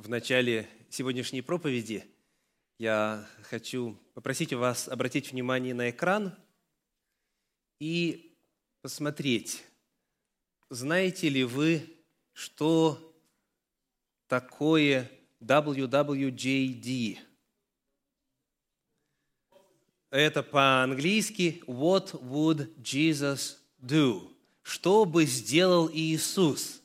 в начале сегодняшней проповеди я хочу попросить вас обратить внимание на экран и посмотреть, знаете ли вы, что такое WWJD? Это по-английски «What would Jesus do?» Что бы сделал Иисус?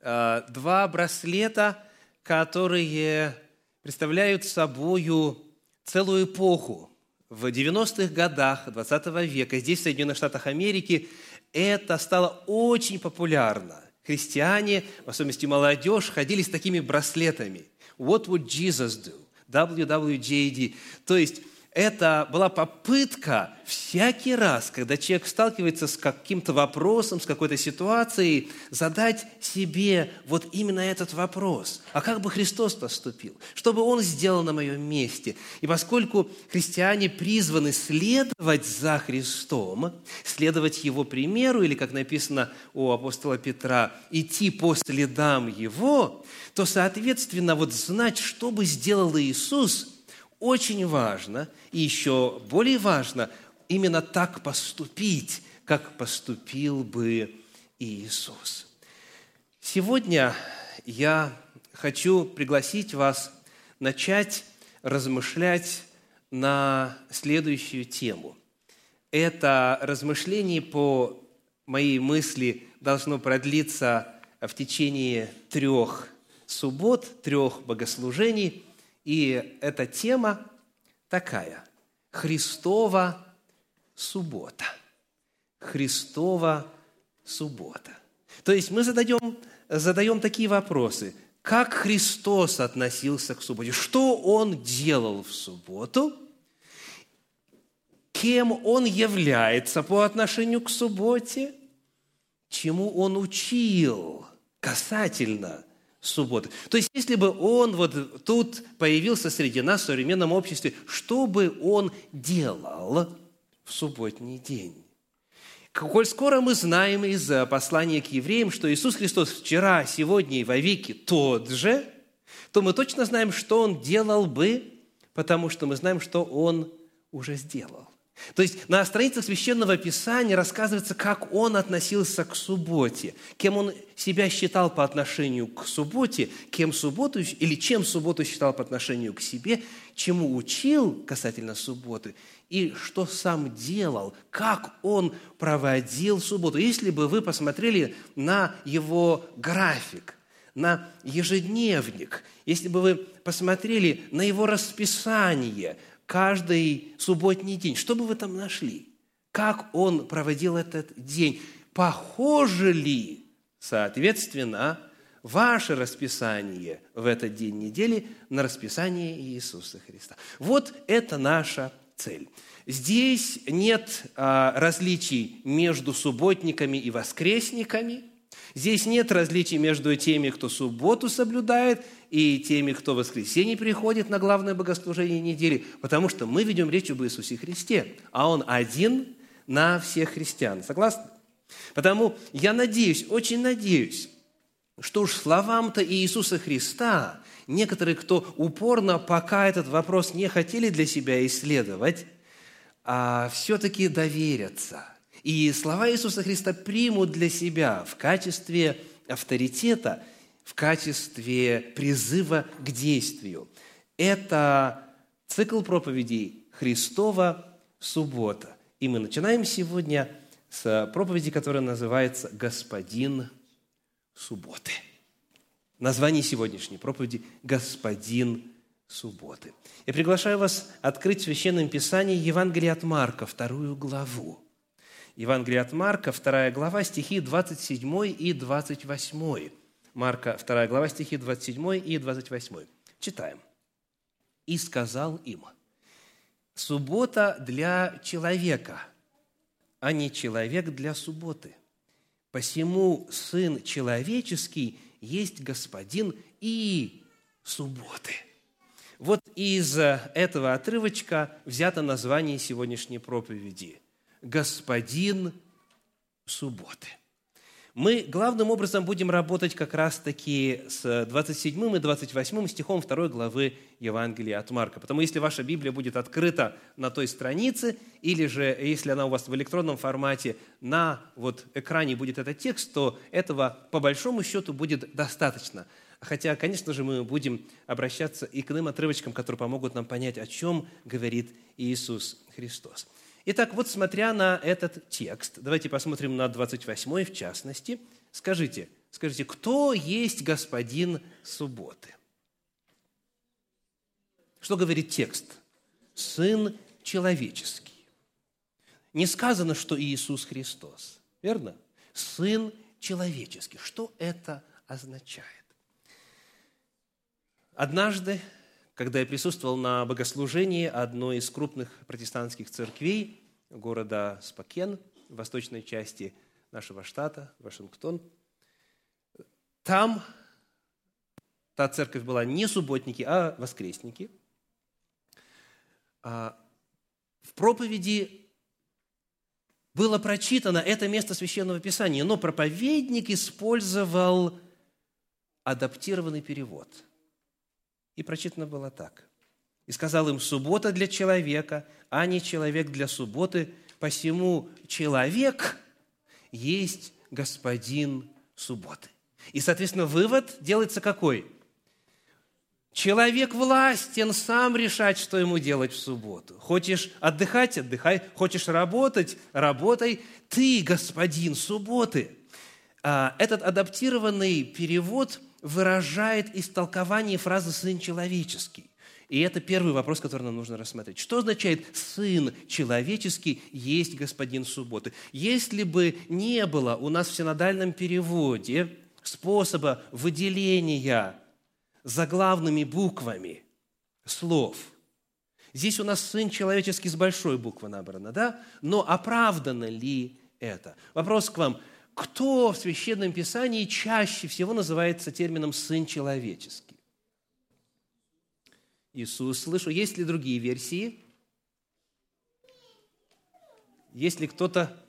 А, два браслета – которые представляют собою целую эпоху. В 90-х годах 20 века здесь, в Соединенных Штатах Америки, это стало очень популярно. Христиане, в особенности молодежь, ходили с такими браслетами. What would Jesus do? WWJD. То есть это была попытка всякий раз, когда человек сталкивается с каким-то вопросом, с какой-то ситуацией, задать себе вот именно этот вопрос. А как бы Христос поступил? Что бы Он сделал на моем месте? И поскольку христиане призваны следовать за Христом, следовать Его примеру, или, как написано у апостола Петра, идти по следам Его, то, соответственно, вот знать, что бы сделал Иисус – очень важно, и еще более важно, именно так поступить, как поступил бы Иисус. Сегодня я хочу пригласить вас начать размышлять на следующую тему. Это размышление по моей мысли должно продлиться в течение трех суббот, трех богослужений – и эта тема такая – Христова суббота. Христова суббота. То есть мы задаем, задаем такие вопросы. Как Христос относился к субботе? Что Он делал в субботу? Кем Он является по отношению к субботе? Чему Он учил касательно субботы. То есть, если бы он вот тут появился среди нас в современном обществе, что бы он делал в субботний день? Коль скоро мы знаем из послания к евреям, что Иисус Христос вчера, сегодня и вовеки тот же, то мы точно знаем, что Он делал бы, потому что мы знаем, что Он уже сделал. То есть на страницах Священного Писания рассказывается, как он относился к субботе, кем он себя считал по отношению к субботе, кем субботу, или чем субботу считал по отношению к себе, чему учил касательно субботы, и что сам делал, как он проводил субботу. Если бы вы посмотрели на его график, на ежедневник, если бы вы посмотрели на его расписание – каждый субботний день. Что бы вы там нашли? Как он проводил этот день? Похоже ли, соответственно, ваше расписание в этот день недели на расписание Иисуса Христа? Вот это наша цель. Здесь нет а, различий между субботниками и воскресниками – Здесь нет различий между теми, кто субботу соблюдает, и теми, кто в воскресенье приходит на главное богослужение недели, потому что мы ведем речь об Иисусе Христе, а Он один на всех христиан. Согласны? Потому я надеюсь, очень надеюсь, что уж словам-то Иисуса Христа некоторые, кто упорно пока этот вопрос не хотели для себя исследовать, а все-таки доверятся – и слова Иисуса Христа примут для себя в качестве авторитета, в качестве призыва к действию. Это цикл проповедей Христова суббота. И мы начинаем сегодня с проповеди, которая называется «Господин субботы». Название сегодняшней проповеди «Господин субботы». Я приглашаю вас открыть в Священном Писании Евангелие от Марка, вторую главу. Евангелие от Марка, 2 глава, стихи 27 и 28. Марка, 2 глава, стихи 27 и 28. Читаем. «И сказал им, суббота для человека, а не человек для субботы. Посему Сын Человеческий есть Господин и субботы». Вот из этого отрывочка взято название сегодняшней проповеди – господин субботы. Мы главным образом будем работать как раз-таки с 27 и 28 стихом 2 главы Евангелия от Марка. Потому если ваша Библия будет открыта на той странице, или же если она у вас в электронном формате, на вот экране будет этот текст, то этого по большому счету будет достаточно. Хотя, конечно же, мы будем обращаться и к иным отрывочкам, которые помогут нам понять, о чем говорит Иисус Христос. Итак, вот смотря на этот текст, давайте посмотрим на 28 в частности. Скажите, скажите, кто есть господин субботы? Что говорит текст? Сын человеческий. Не сказано, что Иисус Христос, верно? Сын человеческий. Что это означает? Однажды когда я присутствовал на богослужении одной из крупных протестантских церквей города Спокен, в восточной части нашего штата, Вашингтон, там та церковь была не субботники, а воскресники. А в проповеди было прочитано это место Священного Писания, но проповедник использовал адаптированный перевод – и прочитано было так. «И сказал им, суббота для человека, а не человек для субботы, посему человек есть господин субботы». И, соответственно, вывод делается какой? Человек властен сам решать, что ему делать в субботу. Хочешь отдыхать – отдыхай. Хочешь работать – работай. Ты господин субботы. А, этот адаптированный перевод – выражает истолкование фразы «сын человеческий». И это первый вопрос, который нам нужно рассмотреть. Что означает «сын человеческий есть господин субботы»? Если бы не было у нас в синодальном переводе способа выделения заглавными буквами слов, здесь у нас «сын человеческий» с большой буквы набрано, да? Но оправдано ли это? Вопрос к вам – кто в Священном Писании чаще всего называется термином «сын человеческий»? Иисус. Слышу, есть ли другие версии? Есть ли кто-то...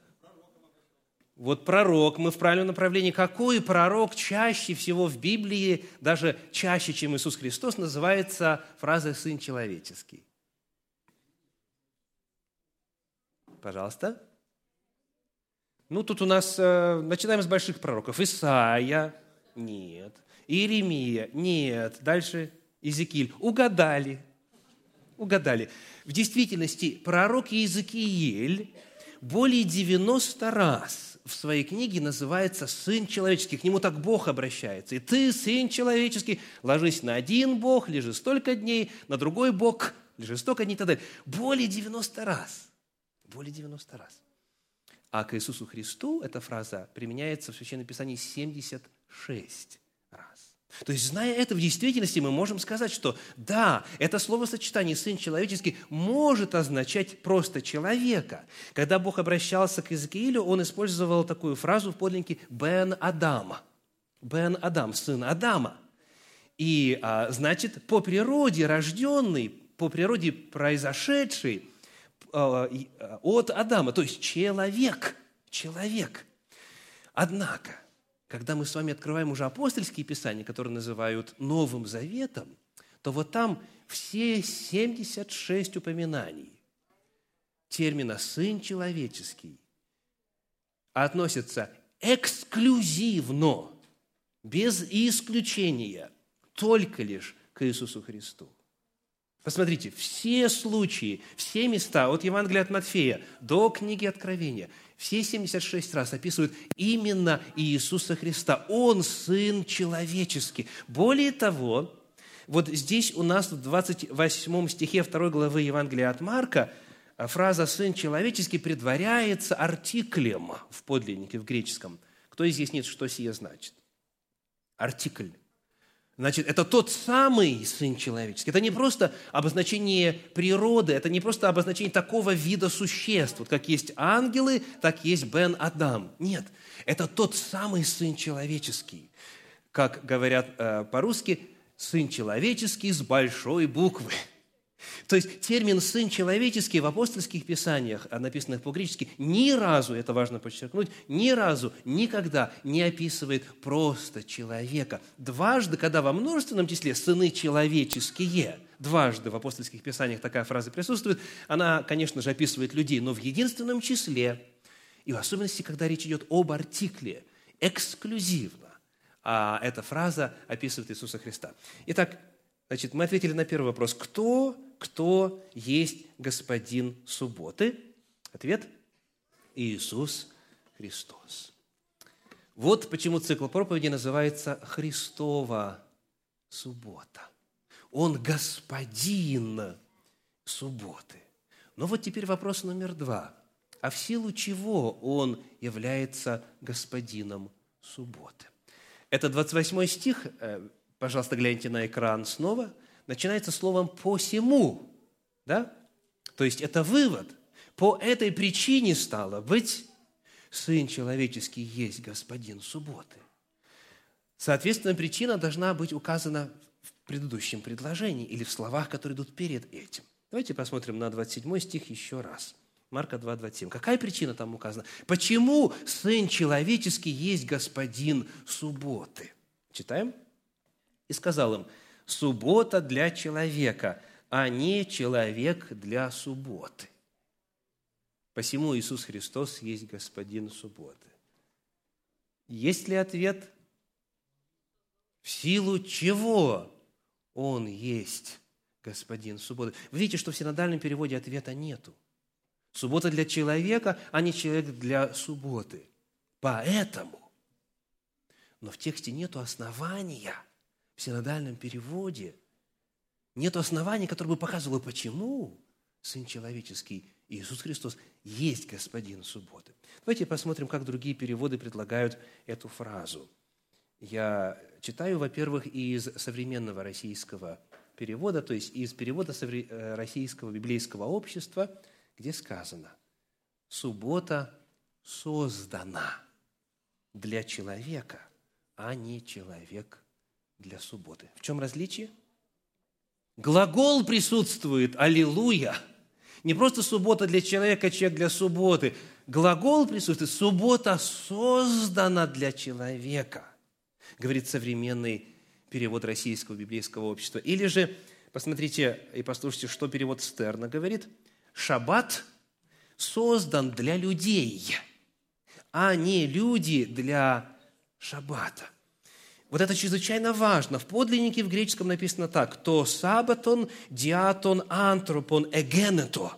Вот пророк, мы в правильном направлении. Какой пророк чаще всего в Библии, даже чаще, чем Иисус Христос, называется фразой «сын человеческий»? Пожалуйста. Ну, тут у нас, э, начинаем с больших пророков. Исаия, нет. Иеремия, нет. Дальше Иезекииль. Угадали. Угадали. В действительности пророк Иезекииль более 90 раз в своей книге называется «сын человеческий». К нему так Бог обращается. И ты, сын человеческий, ложись на один Бог, лежи столько дней, на другой Бог, лежи столько дней и так далее. Более 90 раз. Более 90 раз. А к Иисусу Христу эта фраза применяется в Священном Писании 76 раз. То есть, зная это, в действительности мы можем сказать, что да, это словосочетание «сын человеческий» может означать просто человека. Когда Бог обращался к Иезекиилю, он использовал такую фразу в подлиннике «бен Адама». «Бен Адам», сын Адама. И, а, значит, по природе рожденный, по природе произошедший – от Адама, то есть человек, человек. Однако, когда мы с вами открываем уже апостольские писания, которые называют Новым Заветом, то вот там все 76 упоминаний термина «сын человеческий» относятся эксклюзивно, без исключения, только лишь к Иисусу Христу. Посмотрите, все случаи, все места от Евангелия от Матфея до книги Откровения, все 76 раз описывают именно Иисуса Христа. Он Сын Человеческий. Более того, вот здесь у нас в 28 стихе 2 главы Евангелия от Марка фраза «сын человеческий» предваряется артиклем в подлиннике, в греческом. Кто из здесь нет, что сие значит? Артикль. Значит, это тот самый Сын Человеческий. Это не просто обозначение природы, это не просто обозначение такого вида существ. Вот как есть ангелы, так есть Бен Адам. Нет, это тот самый Сын Человеческий. Как говорят э, по-русски, Сын Человеческий с большой буквы. То есть термин «сын человеческий» в апостольских писаниях, а написанных по-гречески, ни разу, это важно подчеркнуть, ни разу, никогда не описывает просто человека. Дважды, когда во множественном числе «сыны человеческие», дважды в апостольских писаниях такая фраза присутствует, она, конечно же, описывает людей, но в единственном числе, и в особенности, когда речь идет об артикле, эксклюзивно, а эта фраза описывает Иисуса Христа. Итак, значит, мы ответили на первый вопрос. Кто кто есть господин субботы? Ответ – Иисус Христос. Вот почему цикл проповеди называется «Христова суббота». Он господин субботы. Но вот теперь вопрос номер два. А в силу чего он является господином субботы? Это 28 стих, э, пожалуйста, гляньте на экран снова – начинается словом «посему». Да? То есть это вывод. По этой причине стало быть, Сын Человеческий есть Господин субботы. Соответственно, причина должна быть указана в предыдущем предложении или в словах, которые идут перед этим. Давайте посмотрим на 27 стих еще раз. Марка 2, 27. Какая причина там указана? Почему Сын Человеческий есть Господин субботы? Читаем. И сказал им, суббота для человека, а не человек для субботы. Посему Иисус Христос есть Господин субботы. Есть ли ответ? В силу чего Он есть Господин субботы? Вы видите, что в синодальном переводе ответа нету. Суббота для человека, а не человек для субботы. Поэтому. Но в тексте нету основания – в синодальном переводе нет оснований, которое бы показывало, почему Сын Человеческий Иисус Христос есть Господин субботы. Давайте посмотрим, как другие переводы предлагают эту фразу. Я читаю, во-первых, из современного российского перевода, то есть из перевода э, российского библейского общества, где сказано «Суббота создана для человека, а не человек для субботы. В чем различие? Глагол присутствует, аллилуйя. Не просто суббота для человека, человек для субботы. Глагол присутствует, суббота создана для человека, говорит современный перевод российского библейского общества. Или же, посмотрите и послушайте, что перевод Стерна говорит. Шаббат создан для людей, а не люди для шаббата – вот это чрезвычайно важно. В подлиннике в греческом написано так. «То сабатон, диатон, антропон, эгенето».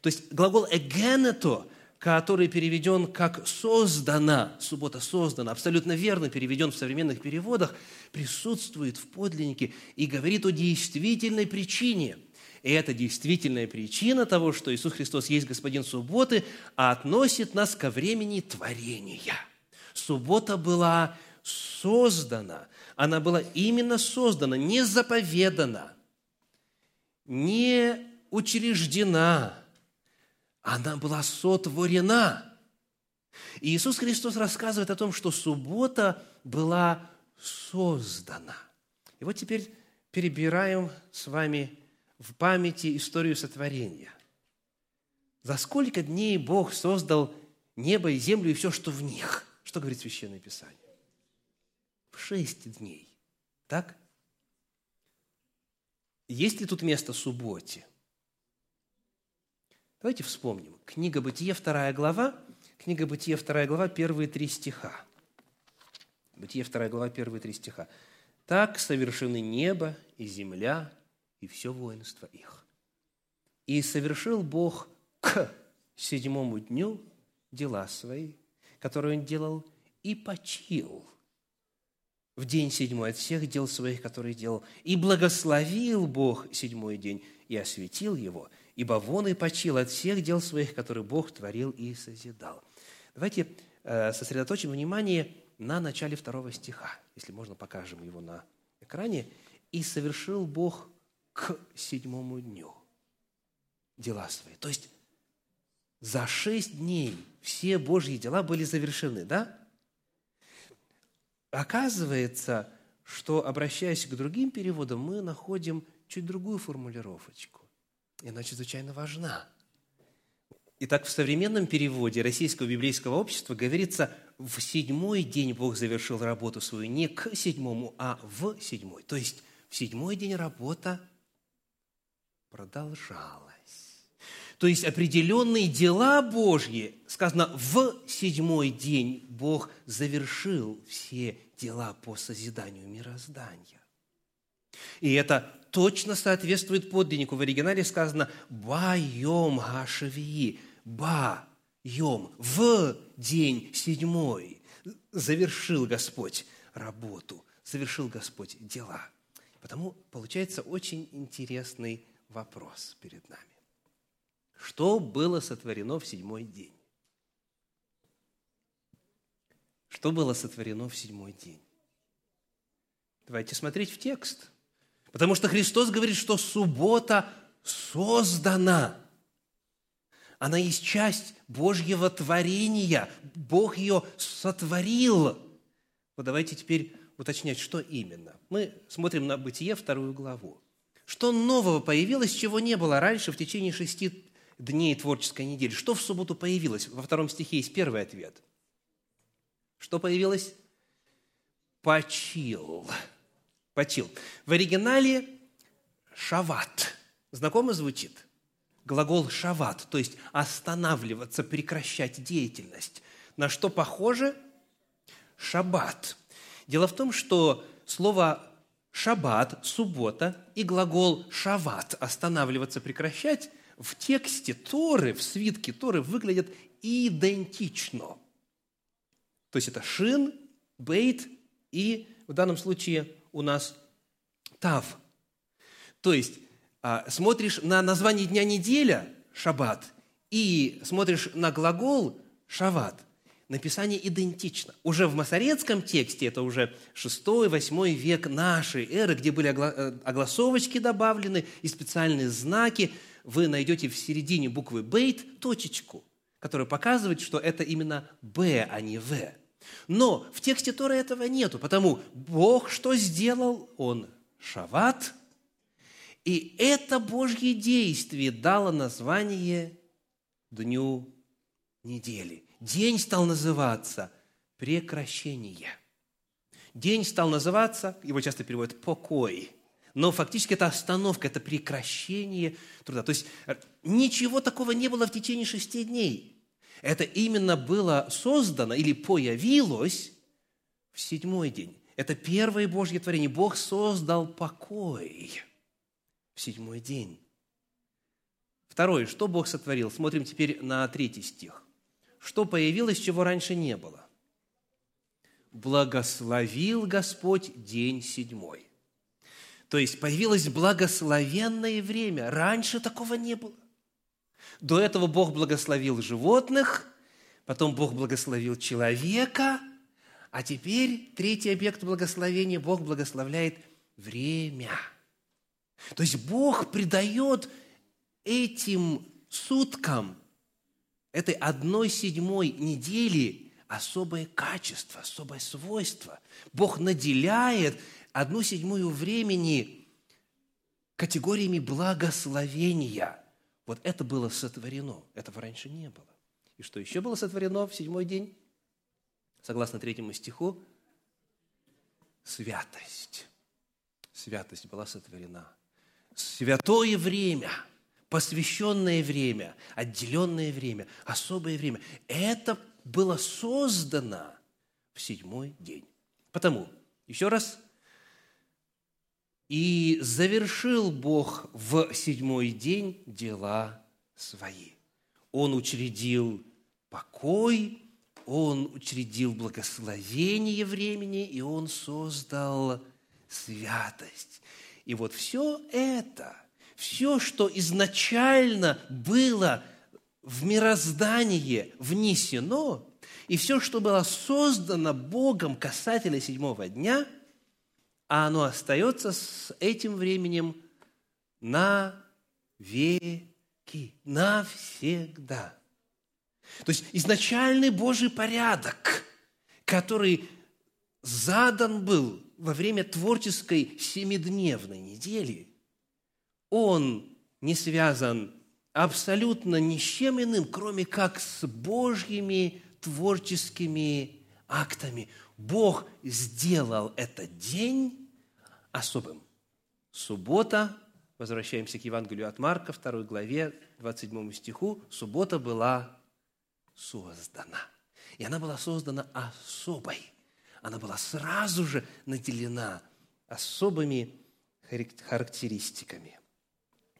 То есть глагол «эгенето», который переведен как «создана», суббота создана, абсолютно верно переведен в современных переводах, присутствует в подлиннике и говорит о действительной причине. И эта действительная причина того, что Иисус Христос есть Господин субботы, относит нас ко времени творения. Суббота была создана, она была именно создана, не заповедана, не учреждена, она была сотворена. И Иисус Христос рассказывает о том, что суббота была создана. И вот теперь перебираем с вами в памяти историю сотворения. За сколько дней Бог создал небо и землю и все, что в них? Что говорит Священное Писание? В шесть дней. Так? Есть ли тут место субботе? Давайте вспомним. Книга Бытие, вторая глава. Книга Бытие, вторая глава, первые три стиха. Бытие, вторая глава, первые три стиха. «Так совершены небо и земля, и все воинство их. И совершил Бог к седьмому дню дела свои, которые Он делал, и почил – в день седьмой от всех дел своих, которые делал. И благословил Бог седьмой день и осветил его, ибо вон и почил от всех дел своих, которые Бог творил и созидал». Давайте э, сосредоточим внимание на начале второго стиха, если можно, покажем его на экране. «И совершил Бог к седьмому дню дела свои». То есть за шесть дней все Божьи дела были завершены, да? Оказывается, что, обращаясь к другим переводам, мы находим чуть другую формулировочку. и она чрезвычайно важна. Итак, в современном переводе Российского библейского общества говорится, в седьмой день Бог завершил работу свою не к седьмому, а в седьмой. То есть в седьмой день работа продолжалась. То есть определенные дела Божьи, сказано, в седьмой день Бог завершил все дела по созиданию мироздания. И это точно соответствует подлиннику. В оригинале сказано «ба йом гашевии», «ба йом», «в день седьмой» завершил Господь работу, завершил Господь дела. Потому получается очень интересный вопрос перед нами. Что было сотворено в седьмой день? Что было сотворено в седьмой день? Давайте смотреть в текст. Потому что Христос говорит, что суббота создана. Она есть часть Божьего творения. Бог ее сотворил. Вот давайте теперь уточнять, что именно. Мы смотрим на Бытие, вторую главу. Что нового появилось, чего не было раньше в течение шести дней творческой недели? Что в субботу появилось? Во втором стихе есть первый ответ. Что появилось? Почил. Почил. В оригинале шават. Знакомо звучит? Глагол шават, то есть останавливаться, прекращать деятельность. На что похоже? Шаббат. Дело в том, что слово шаббат, суббота и глагол шават, останавливаться, прекращать, в тексте Торы, в свитке Торы выглядят идентично. То есть это шин, бейт и в данном случае у нас тав. То есть а, смотришь на название дня неделя, шаббат, и смотришь на глагол шават, написание идентично. Уже в масорецком тексте, это уже 6-8 век нашей эры, где были э, огласовочки добавлены и специальные знаки, вы найдете в середине буквы «бейт» точечку, которая показывает, что это именно «б», а не «в». Но в тексте Тора этого нету, потому Бог что сделал? Он шават, и это Божье действие дало название дню недели. День стал называться прекращение. День стал называться, его часто переводят покой, но фактически это остановка, это прекращение труда. То есть э, ничего такого не было в течение шести дней. Это именно было создано или появилось в седьмой день. Это первое Божье творение. Бог создал покой в седьмой день. Второе, что Бог сотворил? Смотрим теперь на третий стих. Что появилось, чего раньше не было? Благословил Господь день седьмой. То есть появилось благословенное время. Раньше такого не было. До этого Бог благословил животных, потом Бог благословил человека, а теперь третий объект благословения – Бог благословляет время. То есть Бог придает этим суткам, этой одной седьмой недели особое качество, особое свойство. Бог наделяет одну седьмую времени категориями благословения – вот это было сотворено. Этого раньше не было. И что еще было сотворено в седьмой день? Согласно третьему стиху, святость. Святость была сотворена. Святое время, посвященное время, отделенное время, особое время. Это было создано в седьмой день. Потому, еще раз, и завершил Бог в седьмой день дела свои. Он учредил покой, Он учредил благословение времени, и Он создал святость. И вот все это, все, что изначально было в мироздание внесено, и все, что было создано Богом касательно седьмого дня – а оно остается с этим временем на веки, навсегда. То есть изначальный Божий порядок, который задан был во время творческой семидневной недели, он не связан абсолютно ни с чем иным, кроме как с Божьими творческими актами. Бог сделал этот день особым. Суббота, возвращаемся к Евангелию от Марка, 2 главе, 27 стиху, суббота была создана. И она была создана особой. Она была сразу же наделена особыми характеристиками.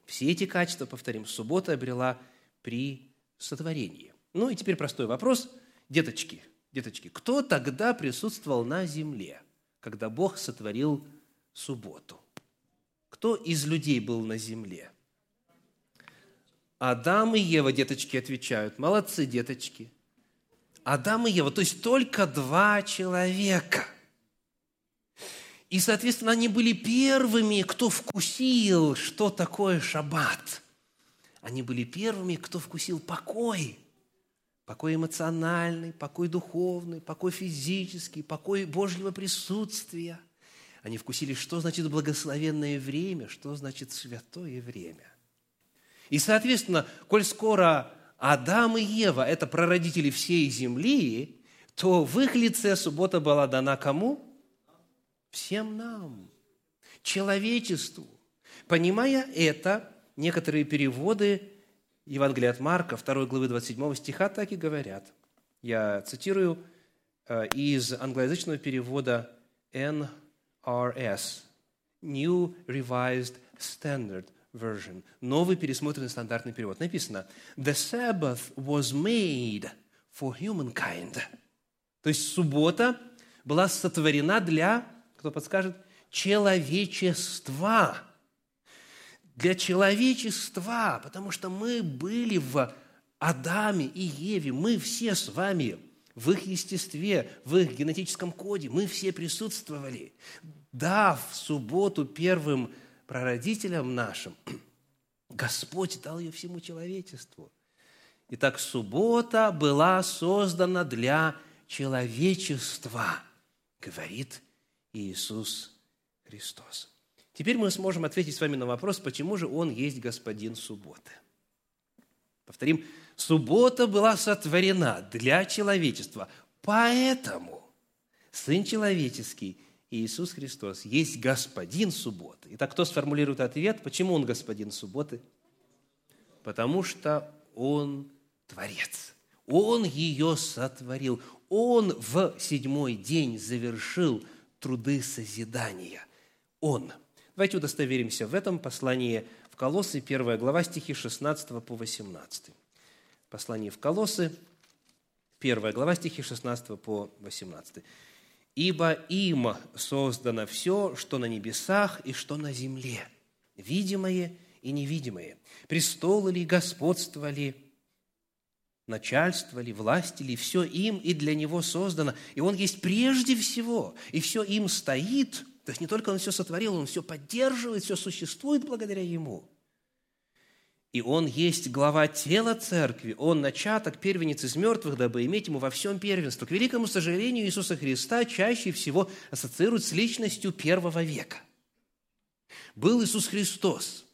Все эти качества, повторим, суббота обрела при сотворении. Ну и теперь простой вопрос. Деточки, деточки, кто тогда присутствовал на земле, когда Бог сотворил субботу? Кто из людей был на земле? Адам и Ева, деточки, отвечают. Молодцы, деточки. Адам и Ева, то есть только два человека. И, соответственно, они были первыми, кто вкусил, что такое шаббат. Они были первыми, кто вкусил покой. Покой эмоциональный, покой духовный, покой физический, покой Божьего присутствия. Они вкусили, что значит благословенное время, что значит святое время. И, соответственно, коль скоро Адам и Ева – это прародители всей земли, то в их лице суббота была дана кому? Всем нам, человечеству. Понимая это, некоторые переводы Евангелия от Марка, 2 главы 27 стиха так и говорят. Я цитирую э, из англоязычного перевода NRS, New Revised Standard Version, новый пересмотренный стандартный перевод. Написано, «The Sabbath was made for humankind». То есть суббота была сотворена для, кто подскажет, человечества. Для человечества, потому что мы были в Адаме и Еве, мы все с вами в их естестве, в их генетическом коде, мы все присутствовали. Да, в субботу первым прародителям нашим, Господь дал ее всему человечеству. Итак, суббота была создана для человечества, говорит Иисус Христос. Теперь мы сможем ответить с вами на вопрос, почему же Он есть Господин субботы. Повторим, суббота была сотворена для человечества, поэтому Сын Человеческий Иисус Христос есть Господин субботы. Итак, кто сформулирует ответ, почему Он Господин субботы? Потому что Он Творец. Он ее сотворил. Он в седьмой день завершил труды созидания. Он. Давайте удостоверимся в этом послании в Колоссы, 1 глава, стихи 16 по 18. Послание в Колоссы, 1 глава, стихи 16 по 18 ибо им создано все, что на небесах и что на земле, видимое и невидимое, престолы ли, господство ли, начальство ли, власти ли, все им и для него создано, и он есть прежде всего, и все им стоит, то есть не только он все сотворил, он все поддерживает, все существует благодаря ему – и Он есть глава тела церкви, Он начаток, первенец из мертвых, дабы иметь Ему во всем первенство. К великому сожалению, Иисуса Христа чаще всего ассоциируют с личностью первого века. Был Иисус Христос.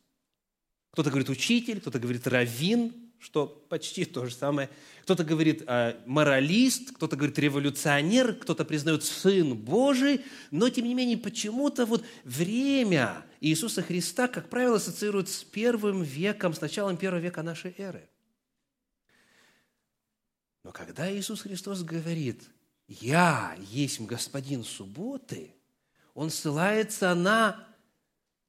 Кто-то говорит учитель, кто-то говорит раввин, что почти то же самое. Кто-то говорит э, моралист, кто-то говорит революционер, кто-то признает Сын Божий, но тем не менее почему-то вот время Иисуса Христа, как правило, ассоциируют с первым веком, с началом первого века нашей эры. Но когда Иисус Христос говорит «Я есть Господин субботы», Он ссылается на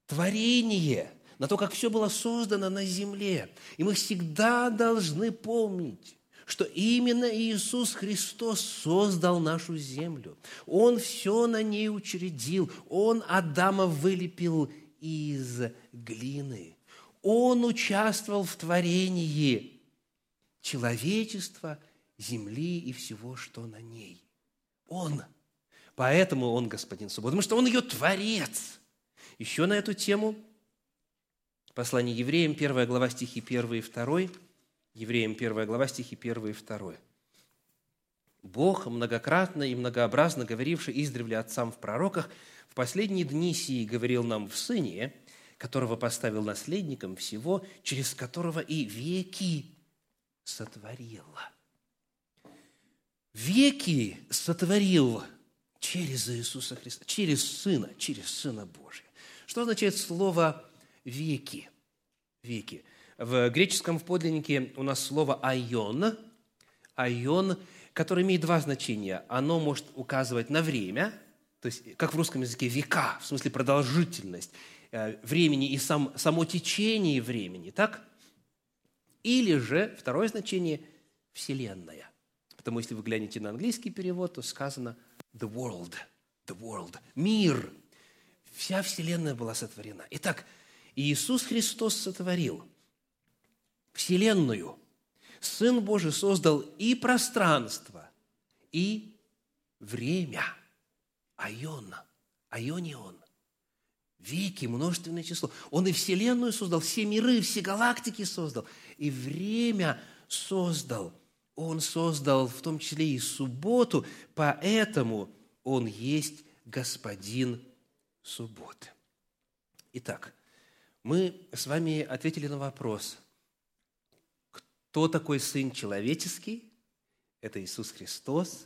творение – на то, как все было создано на земле. И мы всегда должны помнить, что именно Иисус Христос создал нашу землю. Он все на ней учредил. Он Адама вылепил из глины. Он участвовал в творении человечества, земли и всего, что на ней. Он. Поэтому Он Господин Суббота, потому что Он ее Творец. Еще на эту тему – Послание евреям, 1 глава стихи 1 и 2. Евреям, 1 глава стихи 1 и 2. Бог, многократно и многообразно говоривший издревле отцам в пророках, в последние дни сии говорил нам в Сыне, которого поставил наследником всего, через которого и веки сотворил. Веки сотворил через Иисуса Христа, через Сына, через Сына Божия. Что означает слово «веки»? Веки. В греческом в подлиннике у нас слово «айон», «айон», который имеет два значения. Оно может указывать на время, то есть, как в русском языке, века, в смысле продолжительность э, времени и сам, само течение времени, так? Или же, второе значение – Вселенная. Потому если вы глянете на английский перевод, то сказано «the world», «the world», «мир». Вся Вселенная была сотворена. Итак, Иисус Христос сотворил Вселенную. Сын Божий создал и пространство, и время. Айон, айонион. Веки, множественное число. Он и Вселенную создал, все миры, все галактики создал, и время создал. Он создал в том числе и субботу, поэтому Он есть Господин субботы. Итак, мы с вами ответили на вопрос, кто такой Сын Человеческий? Это Иисус Христос.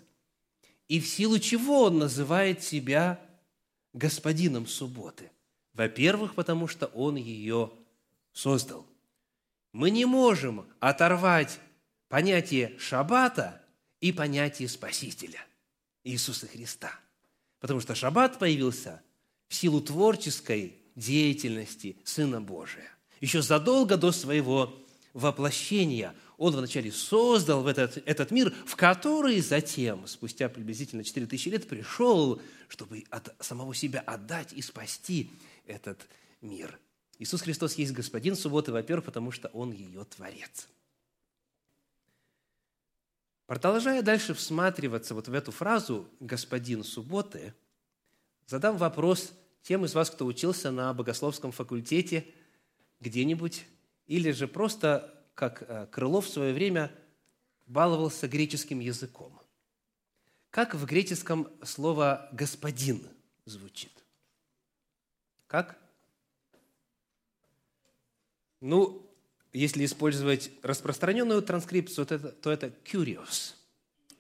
И в силу чего Он называет себя Господином субботы? Во-первых, потому что Он ее создал. Мы не можем оторвать понятие шаббата и понятие Спасителя Иисуса Христа. Потому что шаббат появился в силу творческой деятельности Сына Божия. Еще задолго до своего воплощения Он вначале создал в этот, этот мир, в который затем, спустя приблизительно 4000 лет, пришел, чтобы от самого себя отдать и спасти этот мир. Иисус Христос есть Господин субботы, во-первых, потому что Он ее Творец. Продолжая дальше всматриваться вот в эту фразу «Господин субботы», задам вопрос – тем из вас, кто учился на богословском факультете где-нибудь, или же просто, как э, Крылов в свое время, баловался греческим языком. Как в греческом слово «господин» звучит? Как? Ну, если использовать распространенную транскрипцию, то это, то это curious.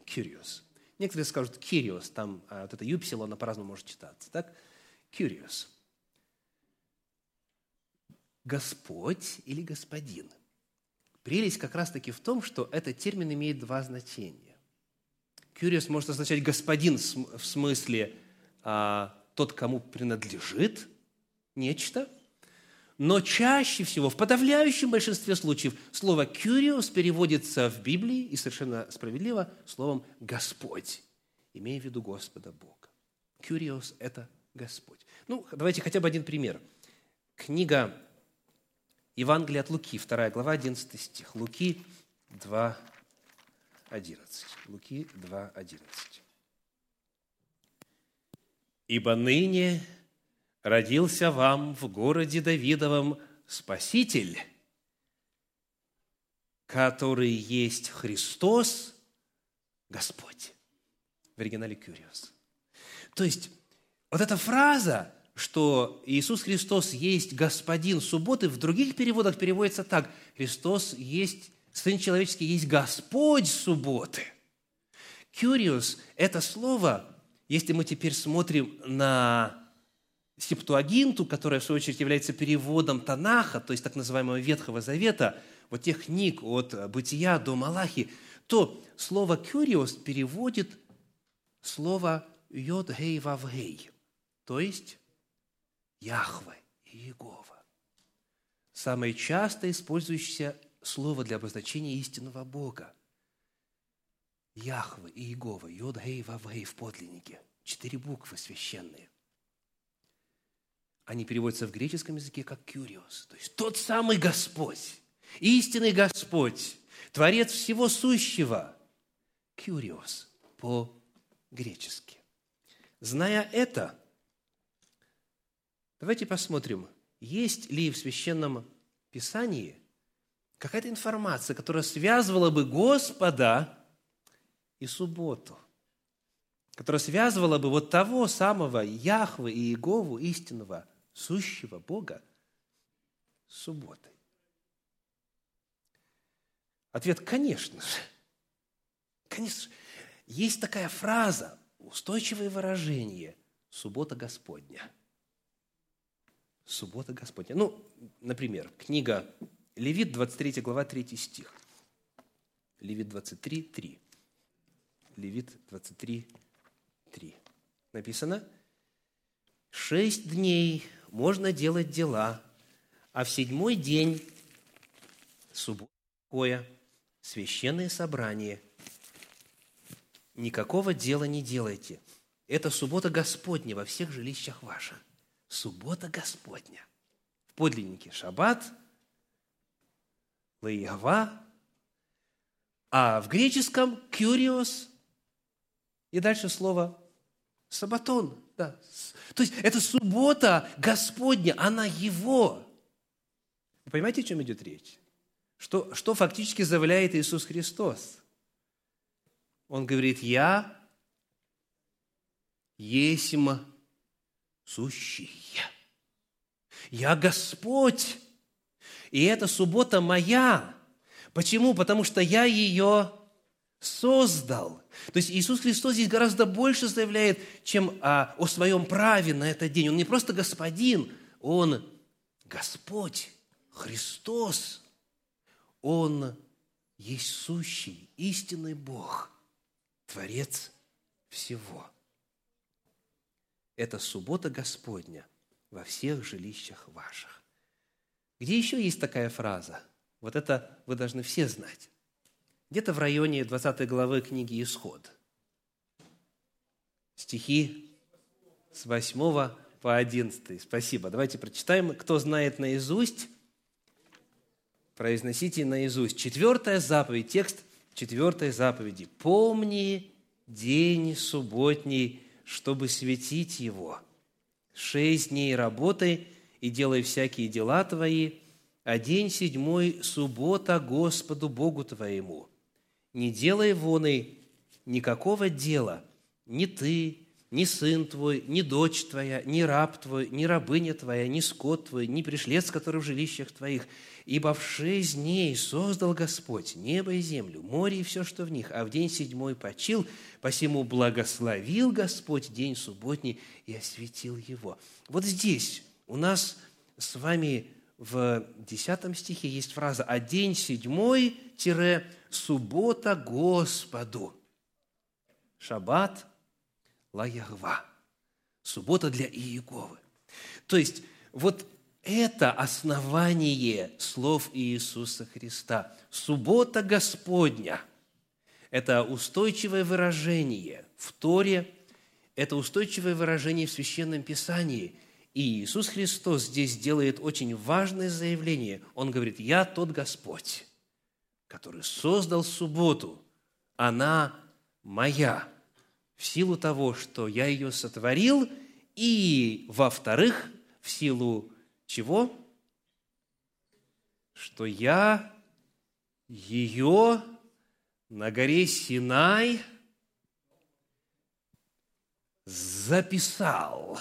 Curious. Некоторые скажут curious, там а, вот это юпсилон по-разному может читаться. Так? Curious. Господь или Господин. Прелесть как раз-таки в том, что этот термин имеет два значения. Curious может означать господин в смысле а, тот, кому принадлежит нечто, но чаще всего, в подавляющем большинстве случаев, слово «curious» переводится в Библии, и совершенно справедливо, словом «Господь», имея в виду Господа Бога. Curious – это Господь. Ну, давайте хотя бы один пример. Книга Евангелия от Луки, 2 глава, 11 стих. Луки 2, 11. Луки 2, 11. «Ибо ныне родился вам в городе Давидовом Спаситель, который есть Христос, Господь». В оригинале «Кюриос». То есть, вот эта фраза, что Иисус Христос есть Господин субботы, в других переводах переводится так. Христос есть, Сын Человеческий есть Господь субботы. Curious – это слово, если мы теперь смотрим на Септуагинту, которая, в свою очередь, является переводом Танаха, то есть так называемого Ветхого Завета, вот тех книг от Бытия до Малахи, то слово «curious» переводит слово «йод гей вав гей» то есть Яхве и Иегова. Самое часто использующееся слово для обозначения истинного Бога. Яхве и Иегова, Йод, Гей, Вав, Гей в подлиннике. Четыре буквы священные. Они переводятся в греческом языке как «кюриос», то есть тот самый Господь, истинный Господь, Творец всего сущего. «Кюриос» по-гречески. Зная это, Давайте посмотрим, есть ли в Священном Писании какая-то информация, которая связывала бы Господа и субботу, которая связывала бы вот того самого Яхвы и Иегову, истинного, сущего Бога, субботой? Ответ – конечно же. Конечно же. Есть такая фраза, устойчивое выражение – суббота Господня. Суббота Господня. Ну, например, книга Левит, 23 глава, 3 стих. Левит 23, 3. Левит 23, 3. Написано, «Шесть дней можно делать дела, а в седьмой день суббота священное собрание. Никакого дела не делайте. Это суббота Господня во всех жилищах ваших. Суббота Господня. В подлиннике шаббат, лаигава, а в греческом кюриос и дальше слово сабатон. Да. То есть это суббота Господня, она его. Вы понимаете, о чем идет речь? Что, что фактически заявляет Иисус Христос? Он говорит, я есмь сущий. Я Господь. И эта суббота моя. Почему? Потому что я ее создал. То есть Иисус Христос здесь гораздо больше заявляет, чем о, о своем праве на этот день. Он не просто господин, он Господь, Христос. Он есть сущий, истинный Бог, Творец всего. Это суббота Господня во всех жилищах ваших. Где еще есть такая фраза? Вот это вы должны все знать. Где-то в районе 20 главы книги «Исход». Стихи с 8 по 11. Спасибо. Давайте прочитаем. Кто знает наизусть, произносите наизусть. Четвертая заповедь, текст четвертой заповеди. «Помни день субботний, чтобы светить его. Шесть дней работай и делай всякие дела твои, а день седьмой – суббота Господу Богу твоему. Не делай воной никакого дела, ни ты, ни сын твой, ни дочь твоя, ни раб твой, ни рабыня твоя, ни скот твой, ни пришлец, который в жилищах твоих. Ибо в шесть дней создал Господь небо и землю, море и все, что в них, а в день седьмой почил, посему благословил Господь день субботний и осветил его». Вот здесь у нас с вами в десятом стихе есть фраза «А день седьмой – суббота Господу». Шаббат – Лаягва. Суббота для Иеговы. То есть, вот это основание слов Иисуса Христа. Суббота Господня – это устойчивое выражение в Торе, это устойчивое выражение в Священном Писании. И Иисус Христос здесь делает очень важное заявление. Он говорит, «Я тот Господь, который создал субботу, она моя» в силу того, что я ее сотворил, и, во-вторых, в силу чего? Что я ее на горе Синай записал.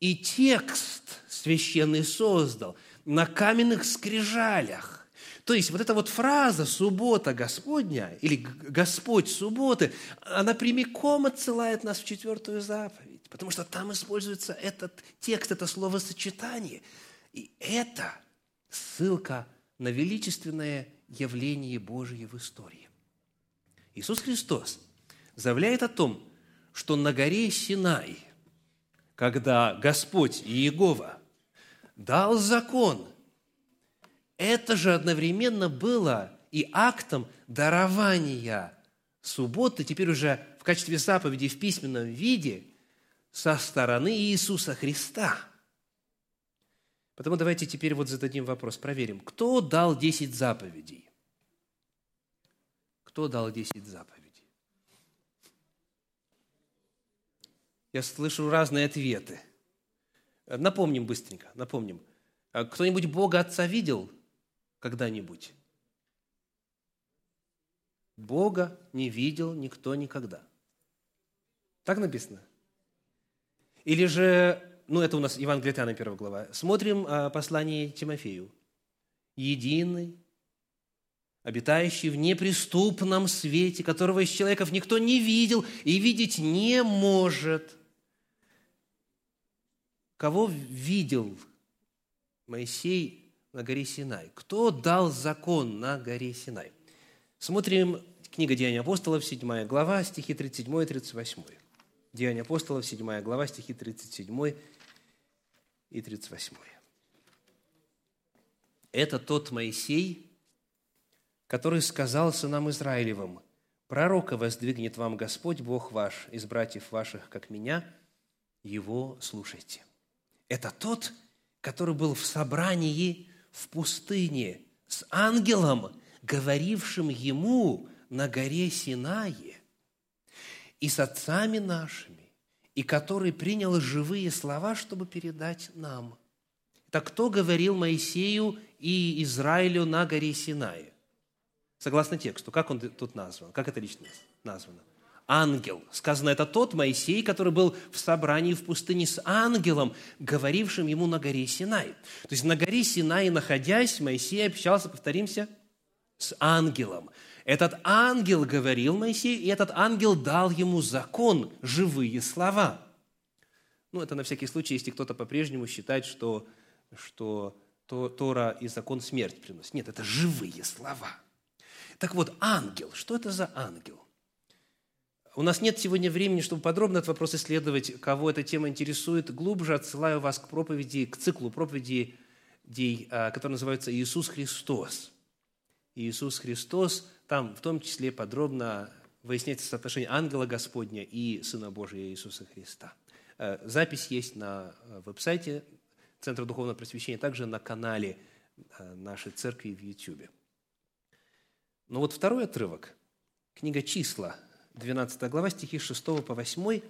И текст священный создал на каменных скрижалях. То есть вот эта вот фраза «суббота Господня» или «Господь субботы», она прямиком отсылает нас в четвертую заповедь, потому что там используется этот текст, это словосочетание. И это ссылка на величественное явление Божие в истории. Иисус Христос заявляет о том, что на горе Синай, когда Господь Иегова дал закон – это же одновременно было и актом дарования субботы, теперь уже в качестве заповеди в письменном виде, со стороны Иисуса Христа. Потому давайте теперь вот зададим вопрос, проверим. Кто дал десять заповедей? Кто дал десять заповедей? Я слышу разные ответы. Напомним быстренько, напомним. Кто-нибудь Бога Отца видел – когда-нибудь? Бога не видел никто никогда. Так написано? Или же ну, это у нас Евангелие Иоанна, первая глава. Смотрим а, послание Тимофею. Единый, обитающий в неприступном свете, которого из человеков никто не видел и видеть не может. Кого видел Моисей на горе Синай? Кто дал закон на горе Синай? Смотрим книга Деяния апостолов, 7 глава, стихи 37 и 38. Деяния апостолов, 7 глава, стихи 37 и 38. Это тот Моисей, который сказал сынам Израилевым, «Пророка воздвигнет вам Господь Бог ваш из братьев ваших, как меня, его слушайте». Это тот, который был в собрании в пустыне с ангелом, говорившим ему на горе Синае, и с отцами нашими, и который принял живые слова, чтобы передать нам. Так кто говорил Моисею и Израилю на горе Синае? Согласно тексту, как он тут назван? Как это лично названо? Ангел. Сказано, это тот Моисей, который был в собрании в пустыне с ангелом, говорившим ему на горе Синай. То есть на горе Синай, находясь, Моисей общался, повторимся, с ангелом. Этот ангел говорил Моисею, и этот ангел дал ему закон, живые слова. Ну, это на всякий случай, если кто-то по-прежнему считает, что, что Тора и закон смерть приносит. Нет, это живые слова – так вот, ангел, что это за ангел? У нас нет сегодня времени, чтобы подробно этот вопрос исследовать. Кого эта тема интересует, глубже отсылаю вас к проповеди, к циклу проповедей, а, который называется «Иисус Христос». Иисус Христос, там в том числе подробно выясняется соотношение ангела Господня и Сына Божия Иисуса Христа. А, запись есть на а, веб-сайте Центра Духовного Просвещения, также на канале нашей церкви в YouTube. Но вот второй отрывок, книга «Числа», 12 глава, стихи 6 по 8,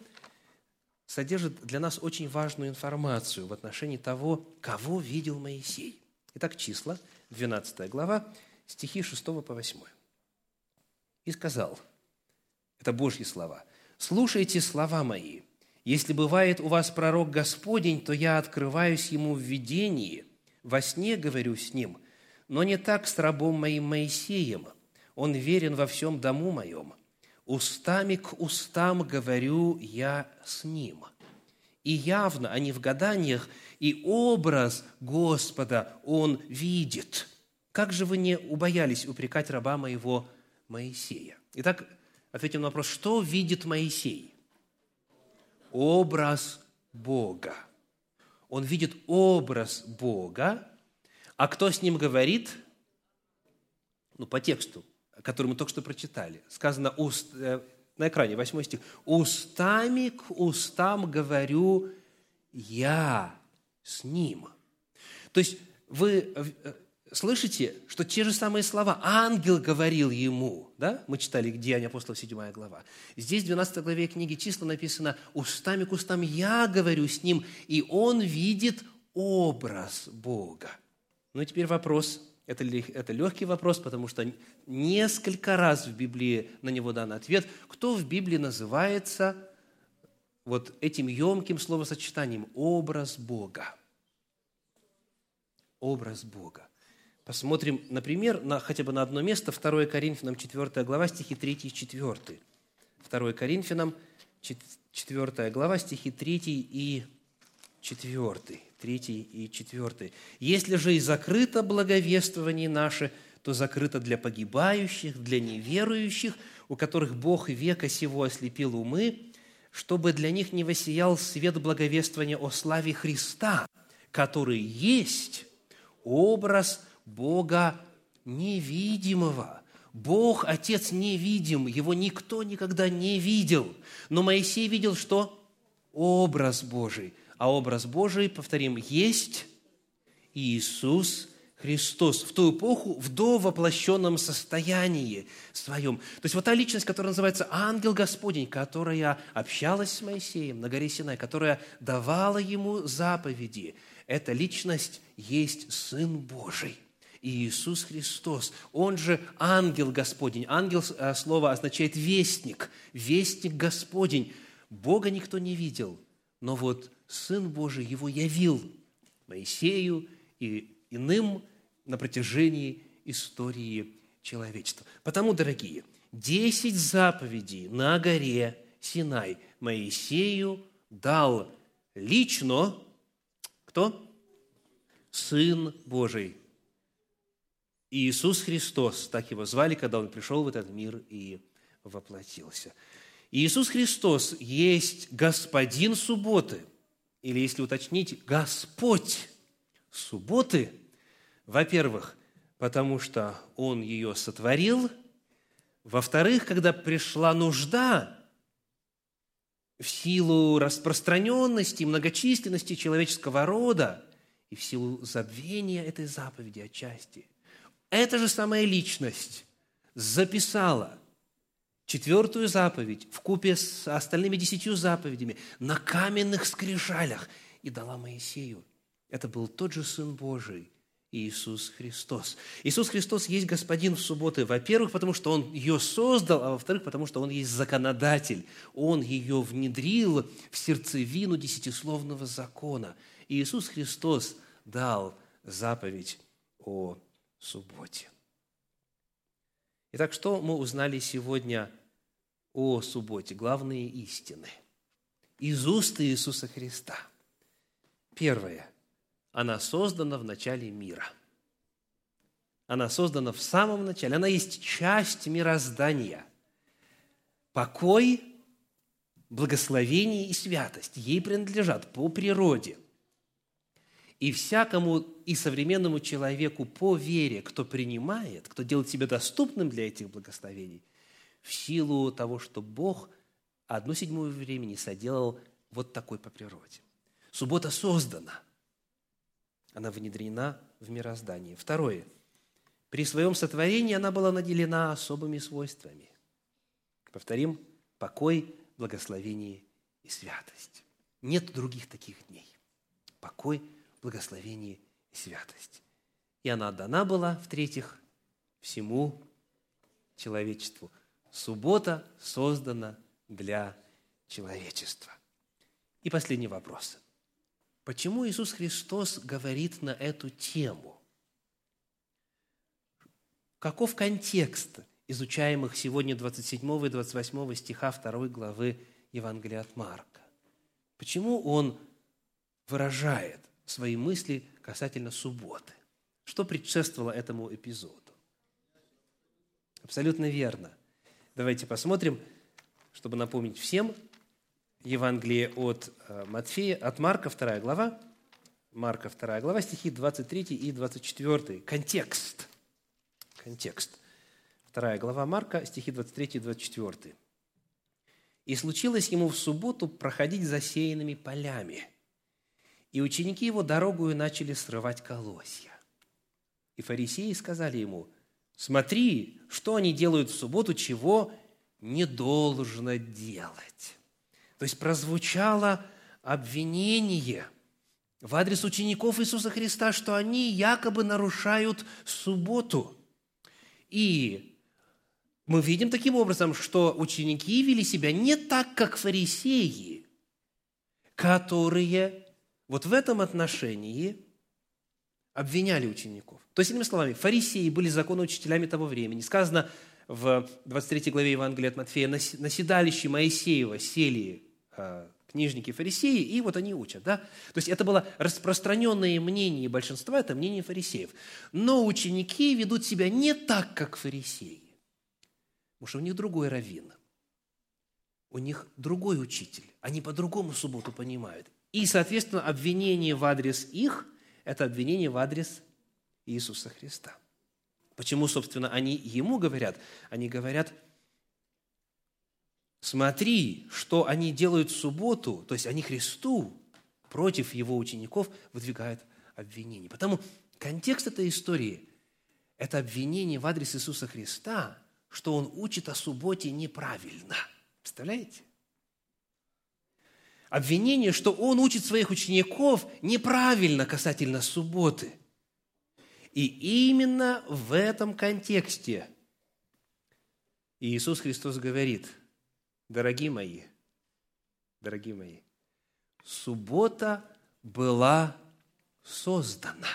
содержит для нас очень важную информацию в отношении того, кого видел Моисей. Итак, «Числа», 12 глава, стихи 6 по 8. «И сказал, это Божьи слова, «Слушайте слова мои. Если бывает у вас пророк Господень, то я открываюсь ему в видении, во сне говорю с ним, но не так с рабом моим Моисеем – он верен во всем дому моем. Устами к устам говорю я с ним. И явно, а не в гаданиях, и образ Господа он видит. Как же вы не убоялись упрекать раба моего Моисея? Итак, ответим на вопрос, что видит Моисей? Образ Бога. Он видит образ Бога, а кто с ним говорит? Ну, по тексту который мы только что прочитали. Сказано уст, э, на экране, 8 стих. «Устами к устам говорю я с ним». То есть вы э, слышите, что те же самые слова ангел говорил ему, да? Мы читали Деяния апостолов, 7 глава. Здесь в 12 главе книги числа написано «Устами к устам я говорю с ним, и он видит образ Бога». Ну и теперь вопрос, это, это легкий вопрос, потому что несколько раз в Библии на него дан ответ. Кто в Библии называется вот этим емким словосочетанием «образ Бога»? Образ Бога. Посмотрим, например, на, хотя бы на одно место, 2 Коринфянам 4 глава, стихи 3 и 4. 2 Коринфянам 4 глава, стихи 3 и 4. 3 и 4. «Если же и закрыто благовествование наше, то закрыто для погибающих, для неверующих, у которых Бог века сего ослепил умы, чтобы для них не воссиял свет благовествования о славе Христа, который есть образ Бога невидимого». Бог, Отец невидим, Его никто никогда не видел. Но Моисей видел что? Образ Божий а образ Божий, повторим, есть Иисус Христос в ту эпоху в довоплощенном состоянии своем. То есть вот та личность, которая называется ангел Господень, которая общалась с Моисеем на горе Синай, которая давала ему заповеди, эта личность есть Сын Божий. Иисус Христос, он же ангел Господень. Ангел, э, слово означает вестник, вестник Господень. Бога никто не видел, но вот Сын Божий его явил Моисею и иным на протяжении истории человечества. Потому, дорогие, десять заповедей на горе Синай Моисею дал лично кто? Сын Божий. Иисус Христос, так его звали, когда Он пришел в этот мир и воплотился. Иисус Христос есть Господин субботы, или, если уточнить, Господь! Субботы, во-первых, потому что Он ее сотворил, во-вторых, когда пришла нужда в силу распространенности, многочисленности человеческого рода и в силу забвения этой заповеди отчасти, эта же самая личность записала четвертую заповедь в купе с остальными десятью заповедями на каменных скрижалях и дала Моисею. Это был тот же Сын Божий, Иисус Христос. Иисус Христос есть Господин в субботы, во-первых, потому что Он ее создал, а во-вторых, потому что Он есть законодатель. Он ее внедрил в сердцевину десятисловного закона. Иисус Христос дал заповедь о субботе. Итак, что мы узнали сегодня о субботе, главные истины из уст Иисуса Христа. Первое. Она создана в начале мира. Она создана в самом начале. Она есть часть мироздания. Покой, благословение и святость ей принадлежат по природе. И всякому и современному человеку по вере, кто принимает, кто делает себя доступным для этих благословений, в силу того, что Бог одну седьмую времени соделал вот такой по природе. Суббота создана. Она внедрена в мироздание. Второе. При своем сотворении она была наделена особыми свойствами. Повторим, покой, благословение и святость. Нет других таких дней. Покой, благословение и святость. И она дана была, в-третьих, всему человечеству. Суббота создана для человечества. И последний вопрос. Почему Иисус Христос говорит на эту тему? Каков контекст изучаемых сегодня 27 и 28 стиха 2 главы Евангелия от Марка? Почему он выражает свои мысли касательно субботы? Что предшествовало этому эпизоду? Абсолютно верно. Давайте посмотрим, чтобы напомнить всем, Евангелие от э, Матфея, от Марка, 2 глава, Марка, 2 глава, стихи 23 и 24. Контекст. Контекст. 2 глава Марка, стихи 23 и 24. «И случилось ему в субботу проходить засеянными полями, и ученики его дорогую начали срывать колосья. И фарисеи сказали ему – Смотри, что они делают в субботу, чего не должно делать. То есть прозвучало обвинение в адрес учеников Иисуса Христа, что они якобы нарушают субботу. И мы видим таким образом, что ученики вели себя не так, как фарисеи, которые вот в этом отношении обвиняли учеников. То есть, иными словами, фарисеи были законоучителями того времени. Сказано в 23 главе Евангелия от Матфея, на седалище Моисеева сели а, книжники фарисеи, и вот они учат. Да? То есть это было распространенное мнение большинства, это мнение фарисеев. Но ученики ведут себя не так, как фарисеи. Потому что у них другой раввин. У них другой учитель. Они по-другому субботу понимают. И, соответственно, обвинение в адрес их – это обвинение в адрес Иисуса Христа. Почему, собственно, они ему говорят? Они говорят, смотри, что они делают в субботу, то есть они Христу против его учеников выдвигают обвинение. Потому контекст этой истории – это обвинение в адрес Иисуса Христа, что он учит о субботе неправильно. Представляете? Обвинение, что он учит своих учеников неправильно касательно субботы. И именно в этом контексте Иисус Христос говорит, дорогие мои, дорогие мои, Суббота была создана.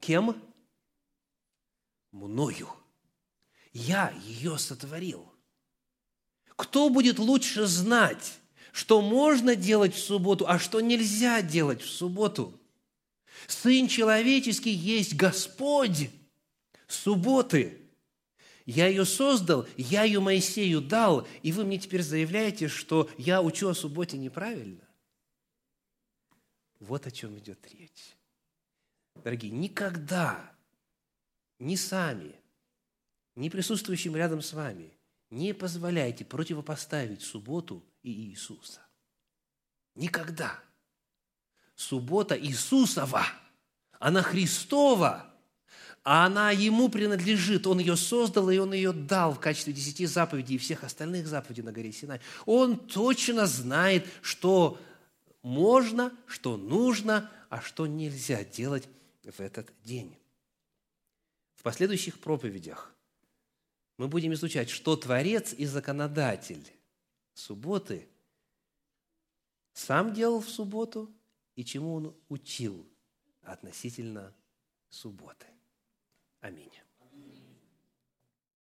Кем? Мною. Я ее сотворил. Кто будет лучше знать, что можно делать в субботу, а что нельзя делать в субботу? Сын человеческий есть Господь субботы. Я ее создал, я ее Моисею дал, и вы мне теперь заявляете, что я учу о субботе неправильно. Вот о чем идет речь. Дорогие, никогда ни сами, ни присутствующим рядом с вами не позволяйте противопоставить субботу и Иисуса. Никогда. Суббота Иисусова, она Христова, а она Ему принадлежит. Он ее создал, и Он ее дал в качестве десяти заповедей и всех остальных заповедей на горе Синай. Он точно знает, что можно, что нужно, а что нельзя делать в этот день. В последующих проповедях мы будем изучать, что Творец и Законодатель субботы сам делал в субботу и чему он учил относительно субботы. Аминь.